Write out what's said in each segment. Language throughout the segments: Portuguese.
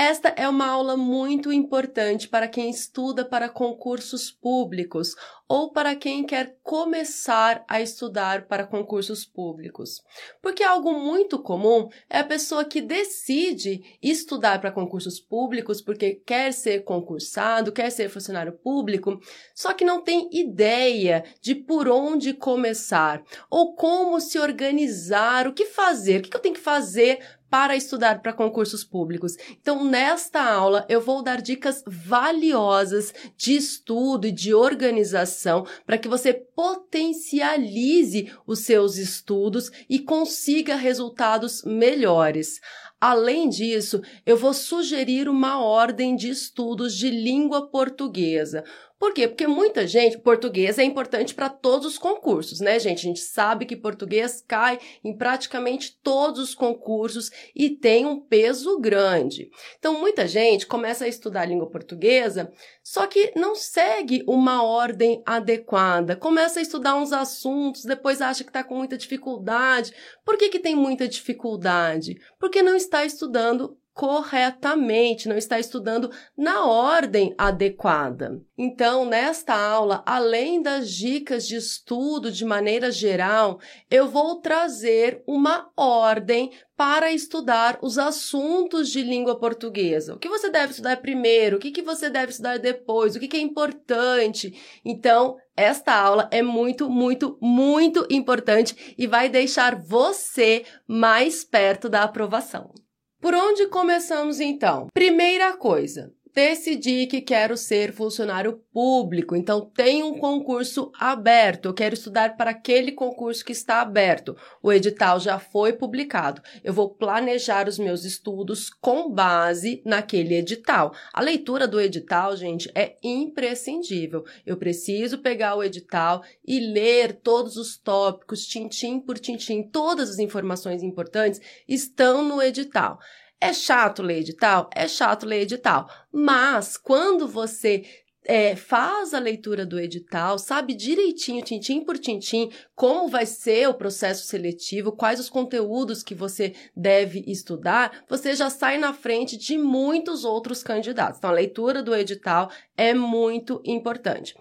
Esta é uma aula muito importante para quem estuda para concursos públicos ou para quem quer começar a estudar para concursos públicos. Porque algo muito comum é a pessoa que decide estudar para concursos públicos porque quer ser concursado, quer ser funcionário público, só que não tem ideia de por onde começar ou como se organizar, o que fazer, o que eu tenho que fazer para estudar para concursos públicos. Então, nesta aula, eu vou dar dicas valiosas de estudo e de organização para que você potencialize os seus estudos e consiga resultados melhores. Além disso, eu vou sugerir uma ordem de estudos de língua portuguesa. Por quê? Porque muita gente, português é importante para todos os concursos, né, gente? A gente sabe que português cai em praticamente todos os concursos e tem um peso grande. Então, muita gente começa a estudar língua portuguesa, só que não segue uma ordem adequada. Começa a estudar uns assuntos, depois acha que está com muita dificuldade. Por que, que tem muita dificuldade? Porque não está estudando corretamente, não está estudando na ordem adequada. Então, nesta aula, além das dicas de estudo de maneira geral, eu vou trazer uma ordem para estudar os assuntos de língua portuguesa. O que você deve estudar primeiro, o que, que você deve estudar depois, o que, que é importante. Então, esta aula é muito, muito, muito importante e vai deixar você mais perto da aprovação. Por onde começamos então? Primeira coisa, decidi que quero ser funcionário público, então tem um concurso aberto, eu quero estudar para aquele concurso que está aberto. O edital já foi publicado. Eu vou planejar os meus estudos com base naquele edital. A leitura do edital, gente, é imprescindível. Eu preciso pegar o edital e ler todos os tópicos, tintim por tintim, todas as informações importantes estão no edital. É chato ler edital? É chato ler edital. Mas quando você é, faz a leitura do edital, sabe direitinho, tintim por tintim, como vai ser o processo seletivo, quais os conteúdos que você deve estudar, você já sai na frente de muitos outros candidatos. Então, a leitura do edital é muito importante.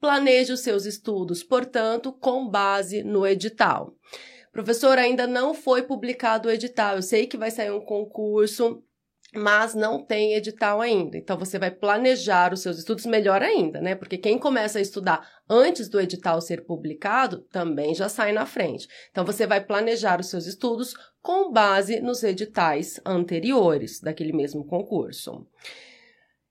Planeje os seus estudos, portanto, com base no edital. Professor, ainda não foi publicado o edital. Eu sei que vai sair um concurso, mas não tem edital ainda. Então você vai planejar os seus estudos melhor ainda, né? Porque quem começa a estudar antes do edital ser publicado também já sai na frente. Então você vai planejar os seus estudos com base nos editais anteriores daquele mesmo concurso.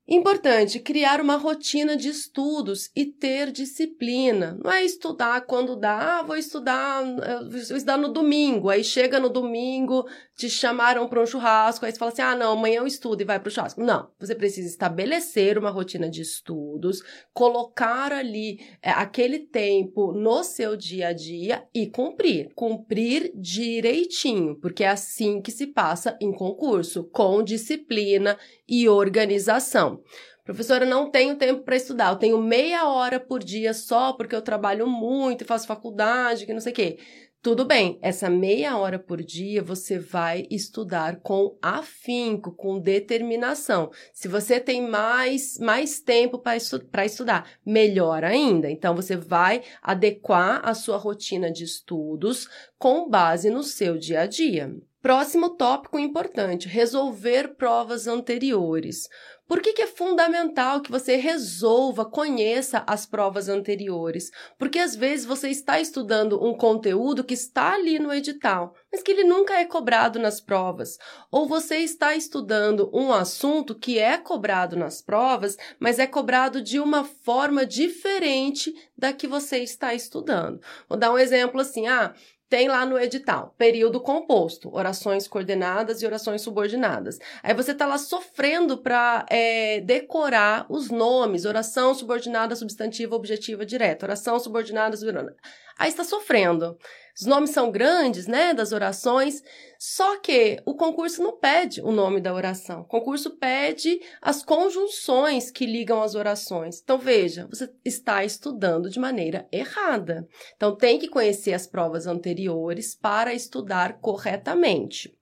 Importante criar uma rotina de estudos e ter disciplina. Não é estudar quando dá, ah, vou estudar, vou estudar no domingo. Aí chega no domingo, te chamaram para um churrasco, aí você fala assim: ah, não, amanhã eu estudo e vai para o churrasco. Não, você precisa estabelecer uma rotina de estudos, colocar ali é, aquele tempo no seu dia a dia e cumprir. Cumprir direitinho, porque é assim que se passa em concurso, com disciplina e organização. Professora, não tenho tempo para estudar, eu tenho meia hora por dia só porque eu trabalho muito e faço faculdade, que não sei o quê. Tudo bem, essa meia hora por dia você vai estudar com afinco, com determinação. Se você tem mais, mais tempo para estu estudar, melhor ainda. Então, você vai adequar a sua rotina de estudos com base no seu dia a dia. Próximo tópico importante: resolver provas anteriores. Por que, que, é fundamental que você resolva, conheça as provas anteriores? Porque às vezes você está estudando um conteúdo que está ali no edital, mas que ele nunca é cobrado nas provas. Ou você está estudando um assunto que é cobrado nas provas, mas é cobrado de uma forma diferente da que você está estudando. Vou dar um exemplo assim: ah, tem lá no edital, período composto, orações coordenadas e orações subordinadas. Aí você está lá sofrendo para é, decorar os nomes, oração subordinada, substantiva, objetiva, direta, oração subordinada, subordinada. Aí está sofrendo. Os nomes são grandes, né, das orações, só que o concurso não pede o nome da oração. O concurso pede as conjunções que ligam as orações. Então, veja, você está estudando de maneira errada. Então, tem que conhecer as provas anteriores para estudar corretamente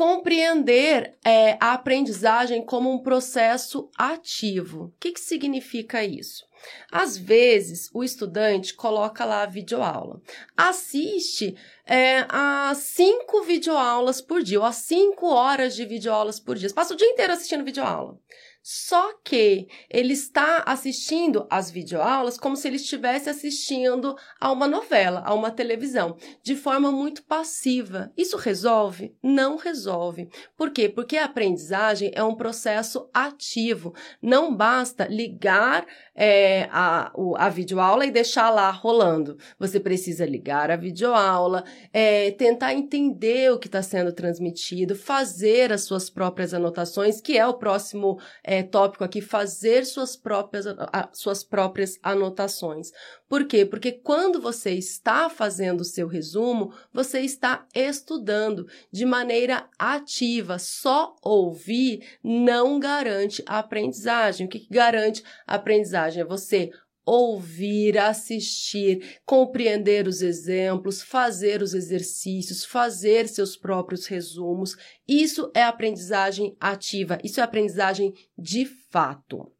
compreender é, a aprendizagem como um processo ativo. O que, que significa isso? Às vezes, o estudante coloca lá a videoaula, assiste é, a cinco videoaulas por dia, ou a cinco horas de videoaulas por dia, passa o dia inteiro assistindo videoaula. Só que ele está assistindo as videoaulas como se ele estivesse assistindo a uma novela, a uma televisão, de forma muito passiva. Isso resolve? Não resolve. Por quê? Porque a aprendizagem é um processo ativo. Não basta ligar é, a, a videoaula e deixar lá rolando. Você precisa ligar a videoaula, é, tentar entender o que está sendo transmitido, fazer as suas próprias anotações, que é o próximo é, tópico aqui, fazer suas próprias, suas próprias anotações. Por quê? Porque quando você está fazendo o seu resumo, você está estudando de maneira ativa. Só ouvir não garante a aprendizagem. O que, garante a aprendizagem? É você ouvir, assistir, compreender os exemplos, fazer os exercícios, fazer seus próprios resumos. Isso é aprendizagem ativa, isso é aprendizagem de fato.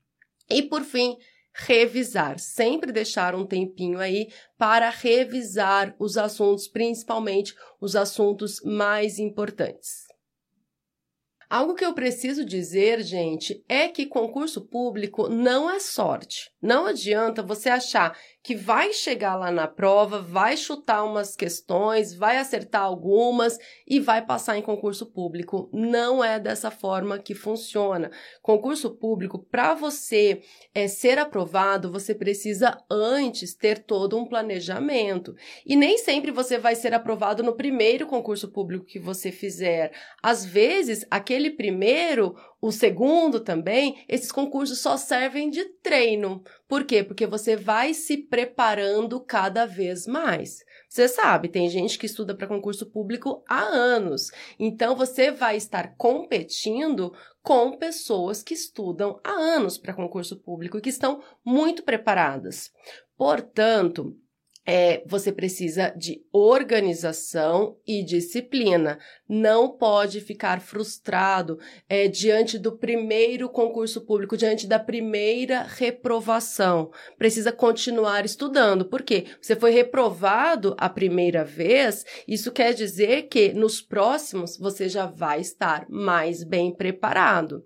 E por fim, revisar, sempre deixar um tempinho aí para revisar os assuntos, principalmente os assuntos mais importantes. Algo que eu preciso dizer, gente, é que concurso público não é sorte. Não adianta você achar que vai chegar lá na prova, vai chutar umas questões, vai acertar algumas e vai passar em concurso público. Não é dessa forma que funciona. Concurso público, para você é, ser aprovado, você precisa antes ter todo um planejamento. E nem sempre você vai ser aprovado no primeiro concurso público que você fizer. Às vezes, aquele primeiro o segundo também, esses concursos só servem de treino. Por quê? Porque você vai se preparando cada vez mais. Você sabe, tem gente que estuda para concurso público há anos. Então você vai estar competindo com pessoas que estudam há anos para concurso público e que estão muito preparadas. Portanto, é, você precisa de organização e disciplina. Não pode ficar frustrado é, diante do primeiro concurso público, diante da primeira reprovação. Precisa continuar estudando. Por quê? Você foi reprovado a primeira vez, isso quer dizer que nos próximos você já vai estar mais bem preparado.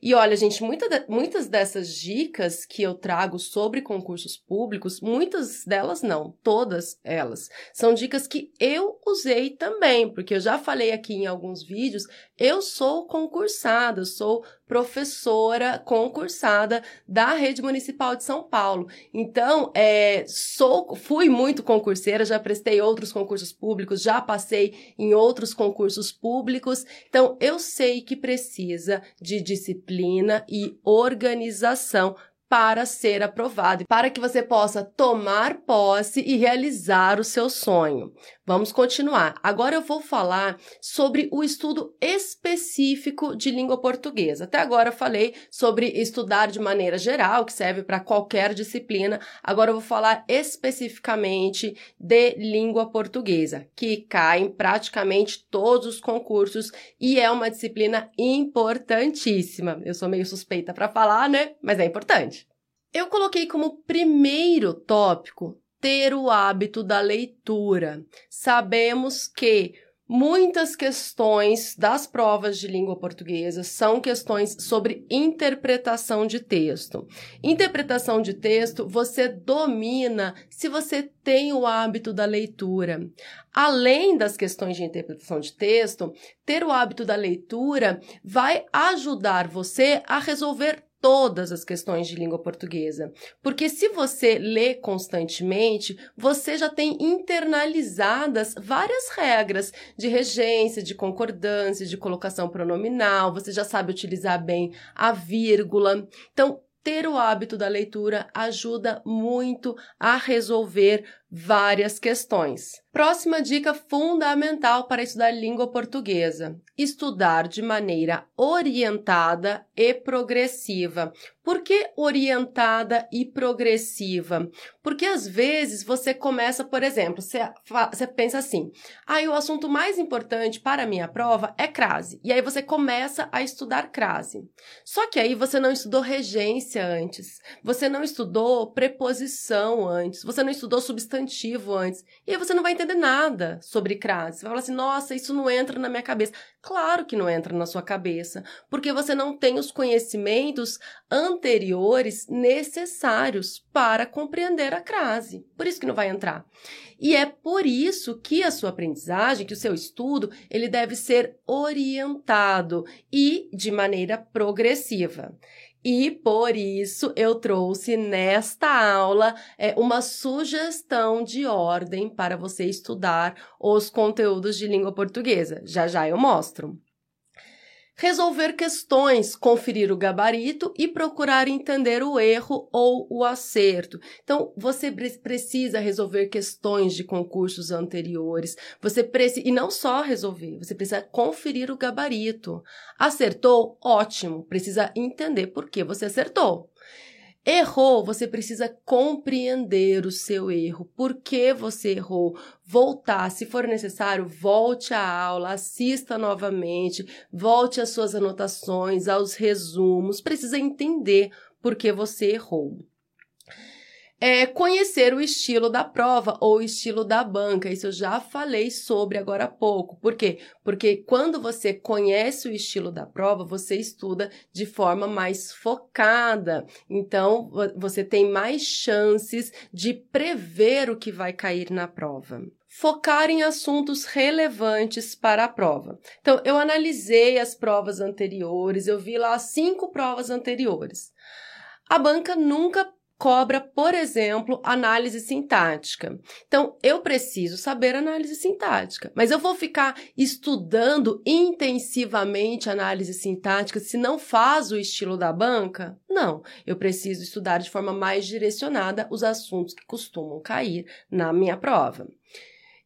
E olha, gente, muita de, muitas dessas dicas que eu trago sobre concursos públicos, muitas delas não, todas elas, são dicas que eu usei também, porque eu já falei aqui em alguns vídeos, eu sou concursada, sou professora concursada da Rede Municipal de São Paulo. Então, é, sou, fui muito concurseira, já prestei outros concursos públicos, já passei em outros concursos públicos. Então, eu sei que precisa de disciplina e organização para ser aprovado, para que você possa tomar posse e realizar o seu sonho. Vamos continuar. Agora eu vou falar sobre o estudo específico de língua portuguesa. Até agora eu falei sobre estudar de maneira geral, que serve para qualquer disciplina. Agora eu vou falar especificamente de língua portuguesa, que cai em praticamente todos os concursos e é uma disciplina importantíssima. Eu sou meio suspeita para falar, né? Mas é importante. Eu coloquei como primeiro tópico ter o hábito da leitura. Sabemos que Muitas questões das provas de língua portuguesa são questões sobre interpretação de texto. Interpretação de texto você domina se você tem o hábito da leitura. Além das questões de interpretação de texto, ter o hábito da leitura vai ajudar você a resolver todas as questões de língua portuguesa. Porque se você lê constantemente, você já tem internalizadas várias regras de regência, de concordância, de colocação pronominal, você já sabe utilizar bem a vírgula. Então, ter o hábito da leitura ajuda muito a resolver várias questões. Próxima dica fundamental para estudar língua portuguesa: estudar de maneira orientada e progressiva. Por que orientada e progressiva? Porque às vezes você começa, por exemplo, você, você pensa assim: aí ah, o assunto mais importante para a minha prova é crase. E aí você começa a estudar crase. Só que aí você não estudou regência antes, você não estudou preposição antes, você não estudou substantivo antes. E aí você não vai entender nada sobre crase. Você vai falar assim: nossa, isso não entra na minha cabeça. Claro que não entra na sua cabeça, porque você não tem os conhecimentos anteriores necessários para compreender a crase. Por isso que não vai entrar. E é por isso que a sua aprendizagem, que o seu estudo, ele deve ser orientado e de maneira progressiva. E por isso eu trouxe nesta aula é, uma sugestão de ordem para você estudar os conteúdos de língua portuguesa. Já já eu mostro resolver questões, conferir o gabarito e procurar entender o erro ou o acerto. Então, você precisa resolver questões de concursos anteriores. Você precisa e não só resolver, você precisa conferir o gabarito. Acertou? Ótimo. Precisa entender por que você acertou. Errou, você precisa compreender o seu erro, por que você errou, voltar, se for necessário, volte à aula, assista novamente, volte às suas anotações, aos resumos, precisa entender por que você errou é conhecer o estilo da prova ou o estilo da banca. Isso eu já falei sobre agora há pouco. Por quê? Porque quando você conhece o estilo da prova, você estuda de forma mais focada. Então, você tem mais chances de prever o que vai cair na prova focar em assuntos relevantes para a prova. Então, eu analisei as provas anteriores, eu vi lá cinco provas anteriores. A banca nunca cobra, por exemplo, análise sintática. Então, eu preciso saber análise sintática, mas eu vou ficar estudando intensivamente análise sintática se não faz o estilo da banca? Não, eu preciso estudar de forma mais direcionada os assuntos que costumam cair na minha prova.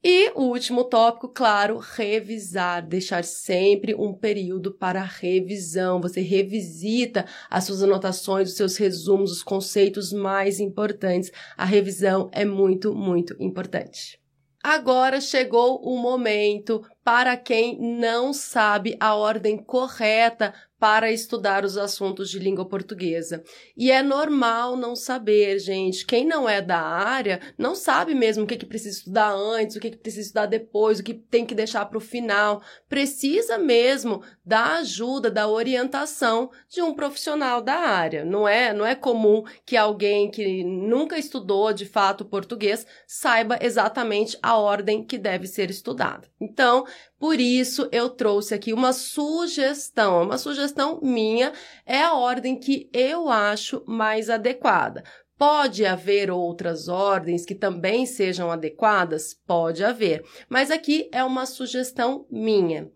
E o último tópico, claro, revisar, deixar sempre um período para revisão. Você revisita as suas anotações, os seus resumos, os conceitos mais importantes. A revisão é muito, muito importante. Agora chegou o momento para quem não sabe a ordem correta para estudar os assuntos de língua portuguesa. E é normal não saber, gente. Quem não é da área não sabe mesmo o que, que precisa estudar antes, o que, que precisa estudar depois, o que tem que deixar para o final. Precisa mesmo da ajuda, da orientação de um profissional da área. Não é, não é comum que alguém que nunca estudou de fato português saiba exatamente a ordem que deve ser estudada. Então, por isso, eu trouxe aqui uma sugestão. Uma sugestão minha é a ordem que eu acho mais adequada. Pode haver outras ordens que também sejam adequadas? Pode haver, mas aqui é uma sugestão minha.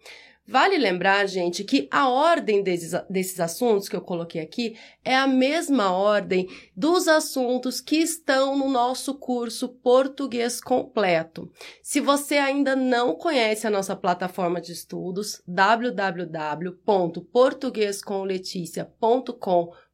Vale lembrar, gente, que a ordem desses, desses assuntos que eu coloquei aqui é a mesma ordem dos assuntos que estão no nosso curso Português Completo. Se você ainda não conhece a nossa plataforma de estudos, www.portuguescomleticia.com.br,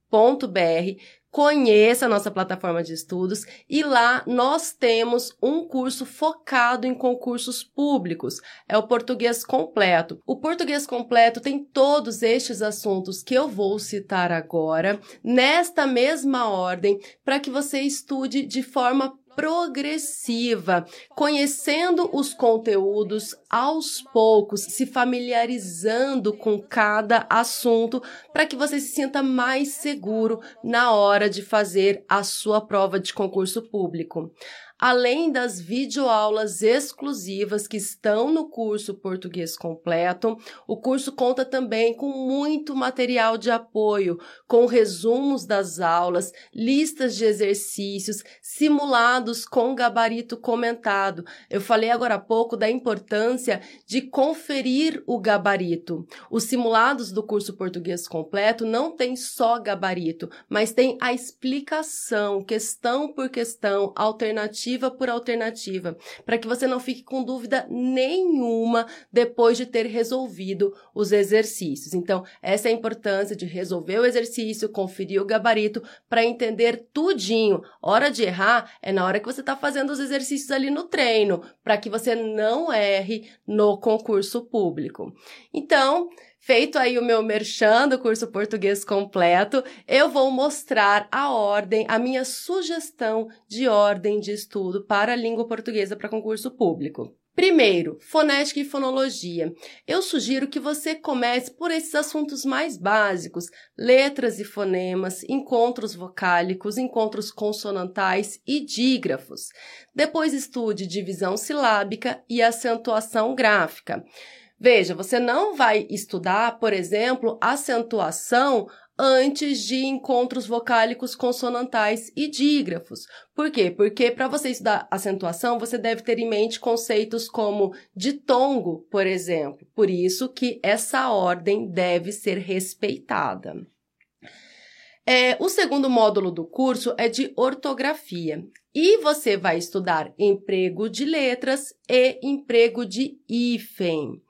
conheça a nossa plataforma de estudos e lá nós temos um curso focado em concursos públicos. É o português completo. O português completo tem todos estes assuntos que eu vou citar agora, nesta mesma ordem, para que você estude de forma progressiva, conhecendo os conteúdos aos poucos, se familiarizando com cada assunto, para que você se sinta mais seguro na hora de fazer a sua prova de concurso público. Além das videoaulas exclusivas que estão no curso Português Completo, o curso conta também com muito material de apoio, com resumos das aulas, listas de exercícios, simulados com gabarito comentado. Eu falei agora há pouco da importância de conferir o gabarito. Os simulados do curso Português Completo não tem só gabarito, mas tem a explicação, questão por questão, alternativa alternativa por alternativa, para que você não fique com dúvida nenhuma depois de ter resolvido os exercícios. Então, essa é a importância de resolver o exercício, conferir o gabarito para entender tudinho. Hora de errar é na hora que você está fazendo os exercícios ali no treino, para que você não erre no concurso público. Então, Feito aí o meu merchan do curso português completo, eu vou mostrar a ordem, a minha sugestão de ordem de estudo para a língua portuguesa para concurso público. Primeiro, fonética e fonologia. Eu sugiro que você comece por esses assuntos mais básicos: letras e fonemas, encontros vocálicos, encontros consonantais e dígrafos. Depois estude divisão silábica e acentuação gráfica. Veja, você não vai estudar, por exemplo, acentuação antes de encontros vocálicos consonantais e dígrafos. Por quê? Porque para você estudar acentuação, você deve ter em mente conceitos como ditongo, por exemplo. Por isso que essa ordem deve ser respeitada. É, o segundo módulo do curso é de ortografia. E você vai estudar emprego de letras e emprego de hífen.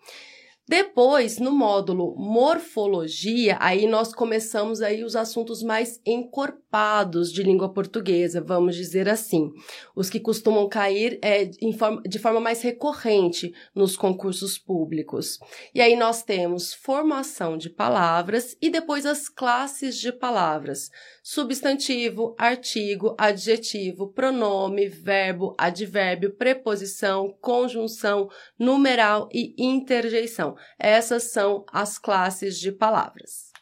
Depois, no módulo morfologia, aí nós começamos aí os assuntos mais encorpados de língua portuguesa, vamos dizer assim, os que costumam cair é, forma, de forma mais recorrente nos concursos públicos. E aí nós temos formação de palavras e depois as classes de palavras substantivo, artigo, adjetivo, pronome, verbo, advérbio, preposição, conjunção, numeral e interjeição. Essas são as classes de palavras.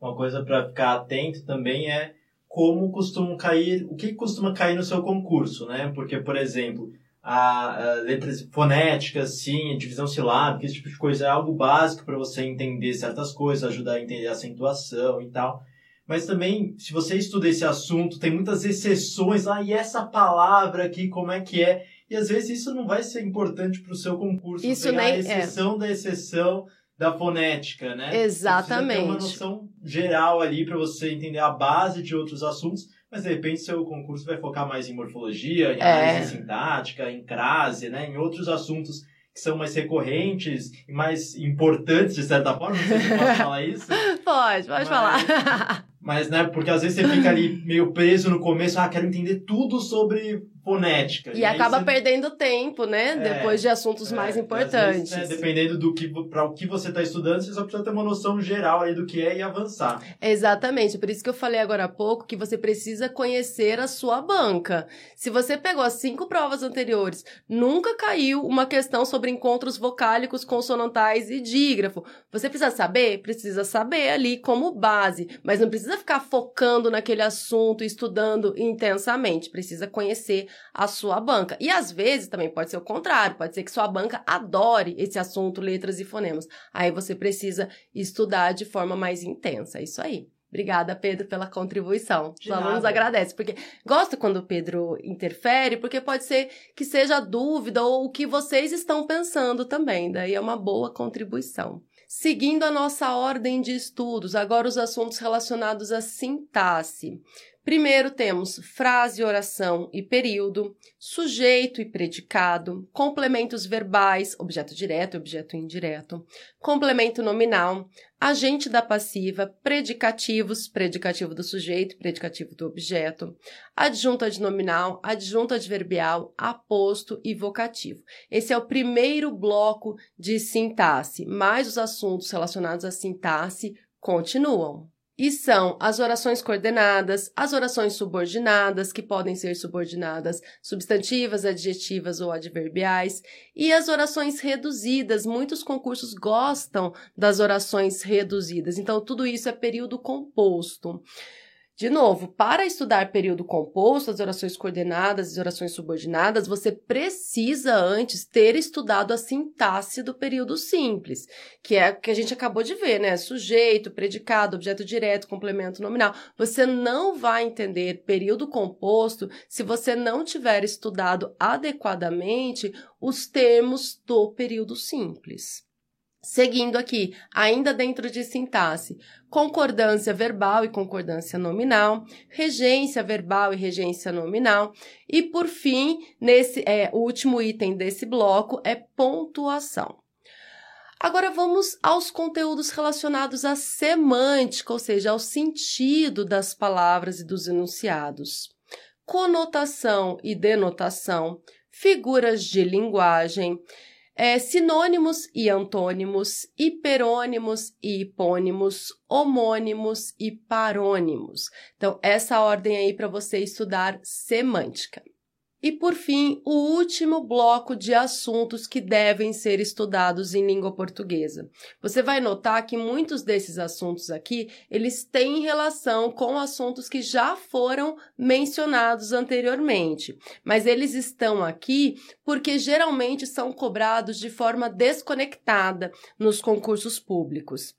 Uma coisa para ficar atento também é como costumam cair, o que costuma cair no seu concurso, né? Porque, por exemplo, a, a letras fonéticas, sim, divisão silábica, esse tipo de coisa é algo básico para você entender certas coisas, ajudar a entender a acentuação e tal. Mas também, se você estuda esse assunto, tem muitas exceções. Ah, e essa palavra aqui, como é que é? E às vezes isso não vai ser importante para o seu concurso. Isso nem a é. exceção é. da exceção da fonética, né? Exatamente. Você ter uma noção geral ali para você entender a base de outros assuntos, mas de repente seu concurso vai focar mais em morfologia, em análise é. sintática, em crase, né? Em outros assuntos que são mais recorrentes e mais importantes, de certa forma. Não sei se eu posso falar isso. Pode, pode mas... falar. Mas, né, porque às vezes você fica ali meio preso no começo, ah, quero entender tudo sobre fonética. E, e acaba você... perdendo tempo, né? É, Depois de assuntos é, mais importantes. Vezes, né, dependendo do que para o que você está estudando, você só precisa ter uma noção geral aí do que é e avançar. Exatamente. Por isso que eu falei agora há pouco que você precisa conhecer a sua banca. Se você pegou as cinco provas anteriores, nunca caiu uma questão sobre encontros vocálicos, consonantais e dígrafo. Você precisa saber? Precisa saber ali como base, mas não precisa ficar focando naquele assunto, estudando intensamente. Precisa conhecer a sua banca. E às vezes também pode ser o contrário, pode ser que sua banca adore esse assunto, letras e fonemas. Aí você precisa estudar de forma mais intensa. É isso aí. Obrigada, Pedro, pela contribuição. De Os nada. alunos agradecem, porque gosto quando o Pedro interfere, porque pode ser que seja dúvida ou o que vocês estão pensando também. Daí é uma boa contribuição. Seguindo a nossa ordem de estudos, agora os assuntos relacionados à sintaxe. Primeiro temos frase, oração e período, sujeito e predicado, complementos verbais, objeto direto e objeto indireto, complemento nominal, agente da passiva, predicativos, predicativo do sujeito, predicativo do objeto, adjunto adnominal, adjunto adverbial, aposto e vocativo. Esse é o primeiro bloco de sintaxe, mas os assuntos relacionados à sintaxe continuam. E são as orações coordenadas, as orações subordinadas, que podem ser subordinadas substantivas, adjetivas ou adverbiais, e as orações reduzidas. Muitos concursos gostam das orações reduzidas, então tudo isso é período composto. De novo, para estudar período composto, as orações coordenadas e orações subordinadas, você precisa antes ter estudado a sintaxe do período simples, que é o que a gente acabou de ver, né? Sujeito, predicado, objeto direto, complemento nominal. Você não vai entender período composto se você não tiver estudado adequadamente os termos do período simples. Seguindo aqui, ainda dentro de sintaxe, concordância verbal e concordância nominal, regência verbal e regência nominal, e por fim, nesse é, o último item desse bloco é pontuação. Agora vamos aos conteúdos relacionados à semântica, ou seja, ao sentido das palavras e dos enunciados. Conotação e denotação, figuras de linguagem, é, sinônimos e antônimos, hiperônimos e hipônimos, homônimos e parônimos. Então, essa ordem aí para você estudar semântica. E por fim, o último bloco de assuntos que devem ser estudados em língua portuguesa. Você vai notar que muitos desses assuntos aqui, eles têm relação com assuntos que já foram mencionados anteriormente, mas eles estão aqui porque geralmente são cobrados de forma desconectada nos concursos públicos.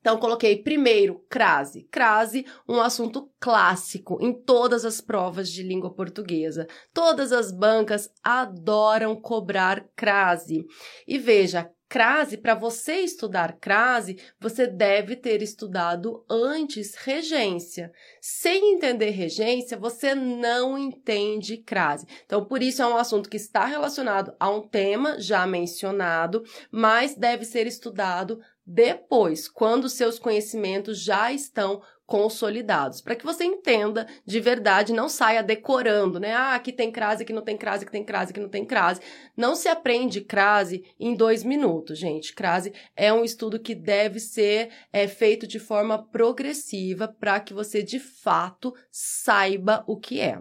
Então, coloquei primeiro crase. Crase, um assunto clássico em todas as provas de língua portuguesa. Todas as bancas adoram cobrar crase. E veja, crase, para você estudar crase, você deve ter estudado antes regência. Sem entender regência, você não entende crase. Então, por isso é um assunto que está relacionado a um tema já mencionado, mas deve ser estudado depois, quando seus conhecimentos já estão consolidados, para que você entenda de verdade, não saia decorando, né? Ah, aqui tem crase, aqui não tem crase, aqui tem crase, aqui não tem crase. Não se aprende crase em dois minutos, gente. Crase é um estudo que deve ser é, feito de forma progressiva para que você de fato saiba o que é.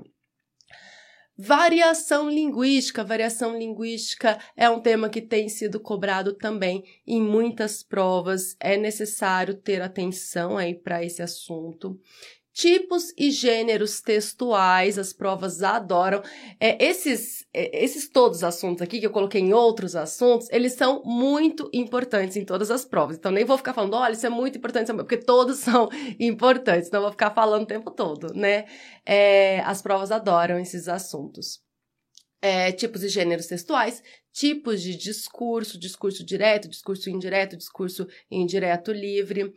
Variação linguística. Variação linguística é um tema que tem sido cobrado também em muitas provas. É necessário ter atenção aí para esse assunto tipos e gêneros textuais, as provas adoram. É, esses, é, esses todos os assuntos aqui que eu coloquei em outros assuntos, eles são muito importantes em todas as provas. Então nem vou ficar falando, olha, isso é muito importante, porque todos são importantes. Não vou ficar falando o tempo todo, né? É, as provas adoram esses assuntos. É, tipos e gêneros textuais, tipos de discurso, discurso direto, discurso indireto, discurso indireto livre,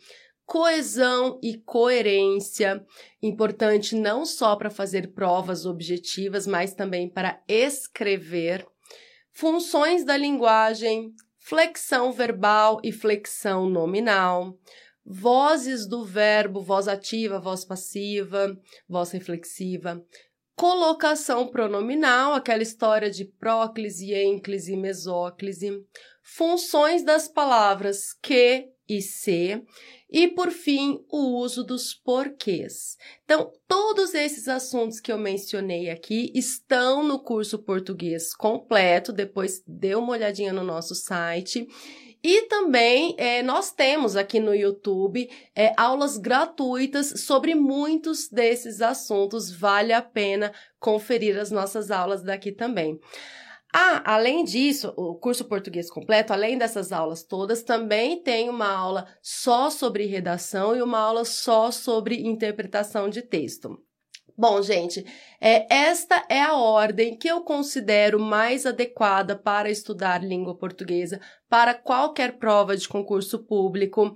coesão e coerência, importante não só para fazer provas objetivas, mas também para escrever, funções da linguagem, flexão verbal e flexão nominal, vozes do verbo, voz ativa, voz passiva, voz reflexiva, colocação pronominal, aquela história de próclise, ênclise, mesóclise, funções das palavras que e se e, por fim, o uso dos porquês. Então, todos esses assuntos que eu mencionei aqui estão no curso português completo. Depois dê uma olhadinha no nosso site. E também é, nós temos aqui no YouTube é, aulas gratuitas sobre muitos desses assuntos. Vale a pena conferir as nossas aulas daqui também. Ah, além disso, o curso português completo, além dessas aulas todas, também tem uma aula só sobre redação e uma aula só sobre interpretação de texto. Bom, gente, é, esta é a ordem que eu considero mais adequada para estudar língua portuguesa para qualquer prova de concurso público.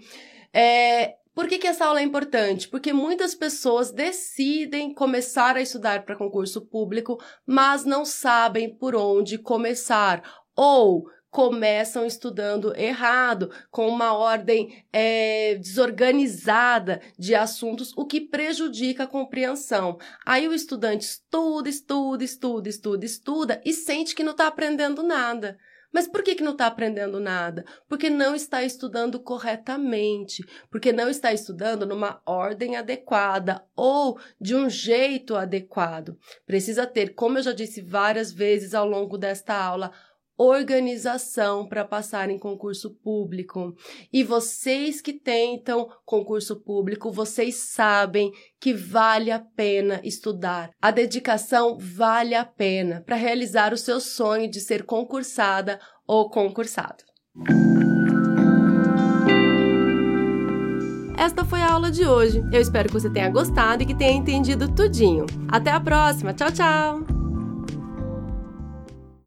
É, por que, que essa aula é importante? Porque muitas pessoas decidem começar a estudar para concurso público, mas não sabem por onde começar. Ou começam estudando errado, com uma ordem é, desorganizada de assuntos, o que prejudica a compreensão. Aí o estudante estuda, estuda, estuda, estuda, estuda e sente que não está aprendendo nada Mas por que, que não está aprendendo nada? Porque não está estudando corretamente, porque não está estudando numa ordem adequada ou de um jeito adequado. Precisa ter, como eu já disse várias vezes ao longo desta aula, organização para passar em concurso público. E vocês que tentam concurso público, vocês sabem que vale a pena estudar. A dedicação vale a pena para realizar o seu sonho de ser concursada ou concursado. Esta foi a aula de hoje. Eu espero que você tenha gostado e que tenha entendido tudinho. Até a próxima. Tchau, tchau!